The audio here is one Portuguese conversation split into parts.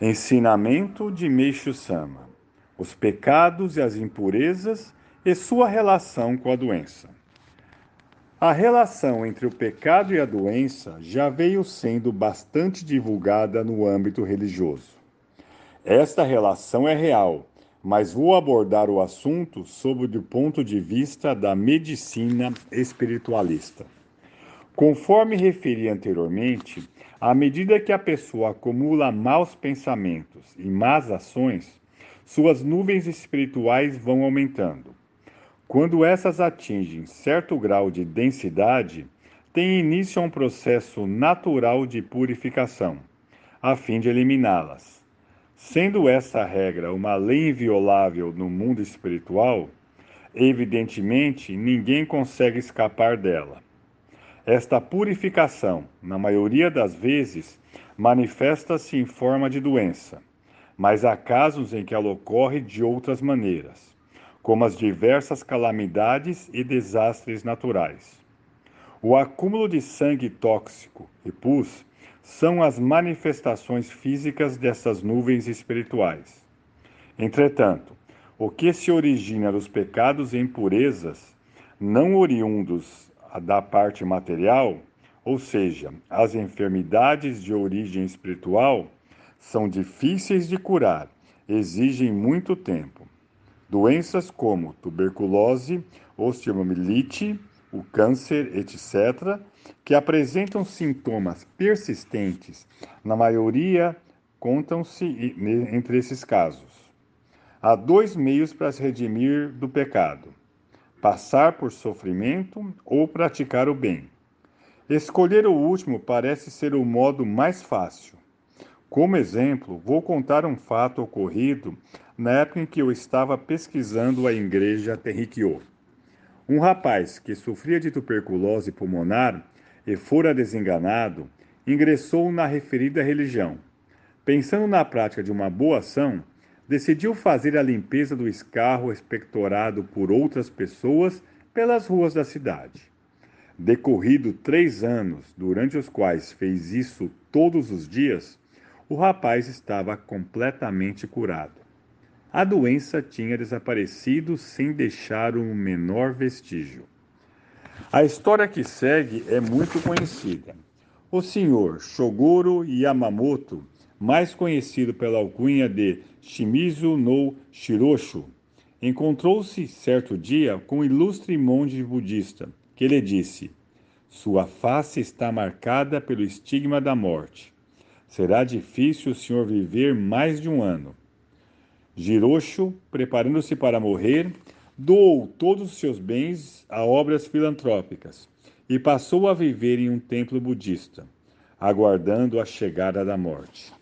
Ensinamento de Meixo Sama: Os pecados e as impurezas e sua relação com a doença. A relação entre o pecado e a doença já veio sendo bastante divulgada no âmbito religioso. Esta relação é real, mas vou abordar o assunto sob o ponto de vista da medicina espiritualista. Conforme referi anteriormente, à medida que a pessoa acumula maus pensamentos e más ações, suas nuvens espirituais vão aumentando. Quando essas atingem certo grau de densidade, tem início um processo natural de purificação, a fim de eliminá-las. Sendo essa regra uma lei inviolável no mundo espiritual, evidentemente ninguém consegue escapar dela. Esta purificação, na maioria das vezes, manifesta-se em forma de doença, mas há casos em que ela ocorre de outras maneiras, como as diversas calamidades e desastres naturais. O acúmulo de sangue tóxico e pus são as manifestações físicas dessas nuvens espirituais. Entretanto, o que se origina dos pecados e impurezas, não oriundos da parte material, ou seja, as enfermidades de origem espiritual, são difíceis de curar, exigem muito tempo. Doenças como tuberculose, osteomielite, o câncer, etc., que apresentam sintomas persistentes, na maioria contam-se entre esses casos. Há dois meios para se redimir do pecado: passar por sofrimento ou praticar o bem. Escolher o último parece ser o modo mais fácil. Como exemplo, vou contar um fato ocorrido na época em que eu estava pesquisando a igreja Terriquiô. Um rapaz que sofria de tuberculose pulmonar e fora desenganado ingressou na referida religião. Pensando na prática de uma boa ação, decidiu fazer a limpeza do escarro expectorado por outras pessoas pelas ruas da cidade. Decorrido três anos, durante os quais fez isso todos os dias, o rapaz estava completamente curado. A doença tinha desaparecido sem deixar o um menor vestígio. A história que segue é muito conhecida. O senhor Shogoro Yamamoto mais conhecido pela alcunha de Shimizu no Shiroshu, encontrou-se certo dia com um ilustre monge budista, que lhe disse: Sua face está marcada pelo estigma da morte. Será difícil o senhor viver mais de um ano. Jiroshu, preparando-se para morrer, doou todos os seus bens a obras filantrópicas e passou a viver em um templo budista, aguardando a chegada da morte.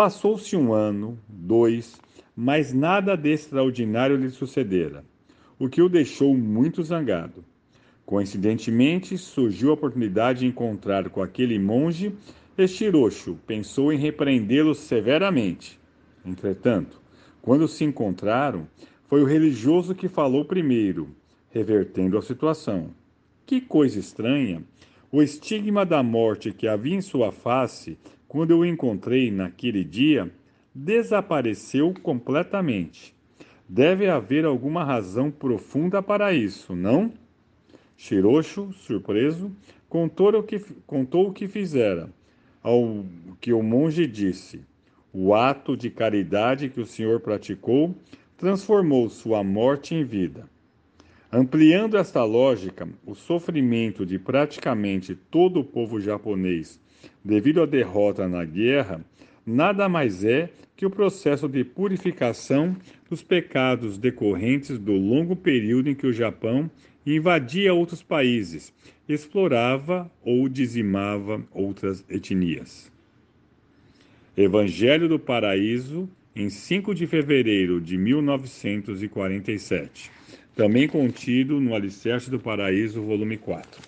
Passou-se um ano, dois, mas nada de extraordinário lhe sucedera, o que o deixou muito zangado. Coincidentemente, surgiu a oportunidade de encontrar com aquele monge e Shirocho pensou em repreendê-lo severamente. Entretanto, quando se encontraram, foi o religioso que falou primeiro, revertendo a situação. Que coisa estranha! O estigma da morte que havia em sua face quando eu o encontrei naquele dia, desapareceu completamente. Deve haver alguma razão profunda para isso, não? Shirocho, surpreso, contou o que, contou o que fizera. Ao que o monge disse: O ato de caridade que o senhor praticou transformou sua morte em vida. Ampliando esta lógica, o sofrimento de praticamente todo o povo japonês devido à derrota na guerra, nada mais é que o processo de purificação dos pecados decorrentes do longo período em que o Japão invadia outros países, explorava ou dizimava outras etnias. Evangelho do Paraíso, em 5 de fevereiro de 1947. Também contido no Alicerce do Paraíso, volume 4.